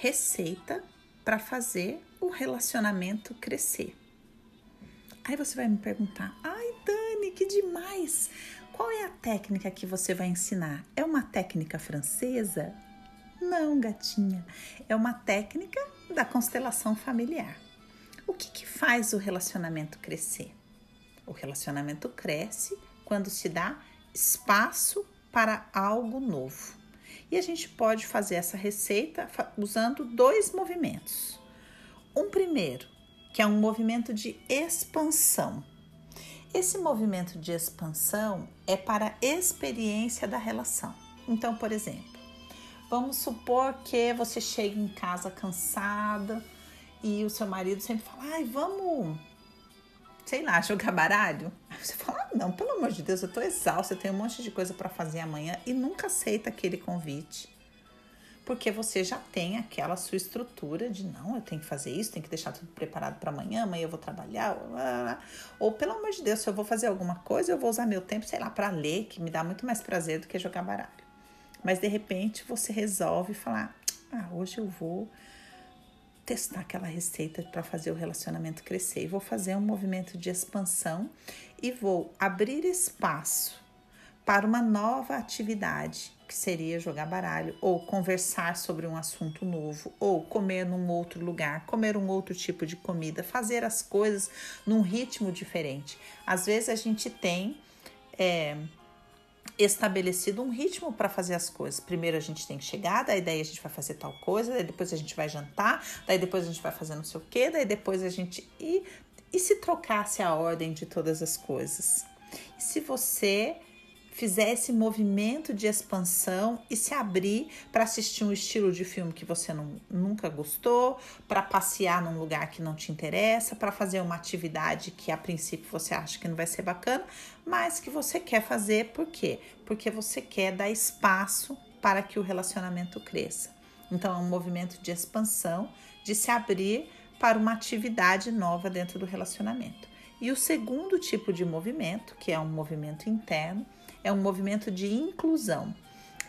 receita para fazer o relacionamento crescer. Aí você vai me perguntar: ai, Dani, que demais! Qual é a técnica que você vai ensinar? É uma técnica francesa? Não, gatinha. É uma técnica da constelação familiar. O que, que faz o relacionamento crescer? O relacionamento cresce quando se dá espaço para algo novo. E a gente pode fazer essa receita usando dois movimentos. Um primeiro, que é um movimento de expansão. Esse movimento de expansão é para a experiência da relação. Então, por exemplo, vamos supor que você chega em casa cansada e o seu marido sempre fala: ai, vamos, sei lá, jogar baralho. Aí você fala: ah, não, pelo amor de Deus, eu tô exausta, eu tenho um monte de coisa para fazer amanhã e nunca aceita aquele convite porque você já tem aquela sua estrutura de não, eu tenho que fazer isso, tenho que deixar tudo preparado para amanhã, amanhã eu vou trabalhar, ou pelo amor de Deus, se eu vou fazer alguma coisa, eu vou usar meu tempo, sei lá, para ler, que me dá muito mais prazer do que jogar baralho. Mas de repente você resolve falar: "Ah, hoje eu vou testar aquela receita para fazer o relacionamento crescer. E vou fazer um movimento de expansão e vou abrir espaço para uma nova atividade que seria jogar baralho, ou conversar sobre um assunto novo, ou comer num outro lugar, comer um outro tipo de comida, fazer as coisas num ritmo diferente. Às vezes a gente tem é, estabelecido um ritmo para fazer as coisas. Primeiro a gente tem que chegar, daí, daí a gente vai fazer tal coisa, daí depois a gente vai jantar, daí depois a gente vai fazer não sei o que, daí depois a gente. E, e se trocasse a ordem de todas as coisas? E se você fizer esse movimento de expansão e se abrir para assistir um estilo de filme que você não, nunca gostou, para passear num lugar que não te interessa, para fazer uma atividade que a princípio você acha que não vai ser bacana, mas que você quer fazer, por quê? Porque você quer dar espaço para que o relacionamento cresça. Então é um movimento de expansão, de se abrir para uma atividade nova dentro do relacionamento. E o segundo tipo de movimento, que é um movimento interno, é um movimento de inclusão.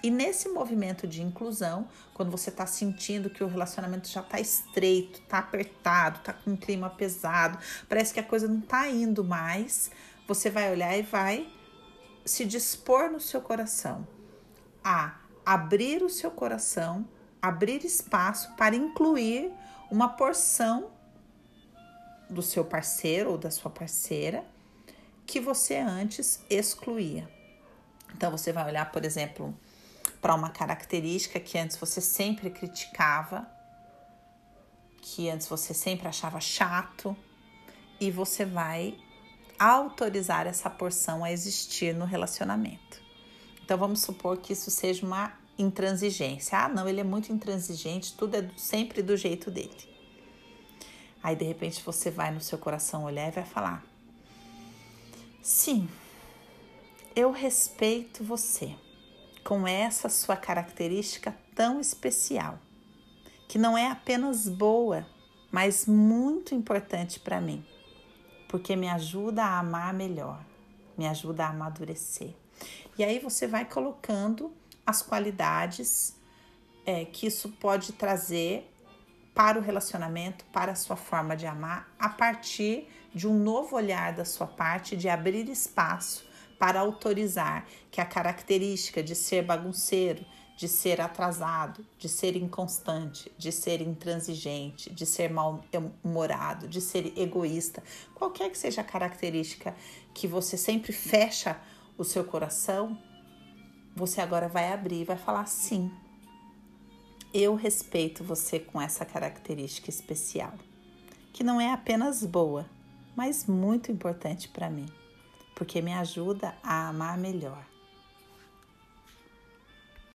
E nesse movimento de inclusão, quando você está sentindo que o relacionamento já está estreito, está apertado, está com um clima pesado, parece que a coisa não está indo mais, você vai olhar e vai se dispor no seu coração a abrir o seu coração, abrir espaço para incluir uma porção do seu parceiro ou da sua parceira que você antes excluía. Então você vai olhar, por exemplo, para uma característica que antes você sempre criticava, que antes você sempre achava chato, e você vai autorizar essa porção a existir no relacionamento. Então vamos supor que isso seja uma intransigência. Ah, não, ele é muito intransigente, tudo é sempre do jeito dele. Aí de repente você vai no seu coração olhar e vai falar: Sim, eu respeito você com essa sua característica tão especial, que não é apenas boa, mas muito importante para mim, porque me ajuda a amar melhor, me ajuda a amadurecer. E aí você vai colocando as qualidades é, que isso pode trazer para o relacionamento, para a sua forma de amar, a partir de um novo olhar da sua parte, de abrir espaço para autorizar que a característica de ser bagunceiro, de ser atrasado, de ser inconstante, de ser intransigente, de ser mal-humorado, de ser egoísta, qualquer que seja a característica que você sempre fecha o seu coração, você agora vai abrir e vai falar sim. Eu respeito você com essa característica especial, que não é apenas boa, mas muito importante para mim porque me ajuda a amar melhor.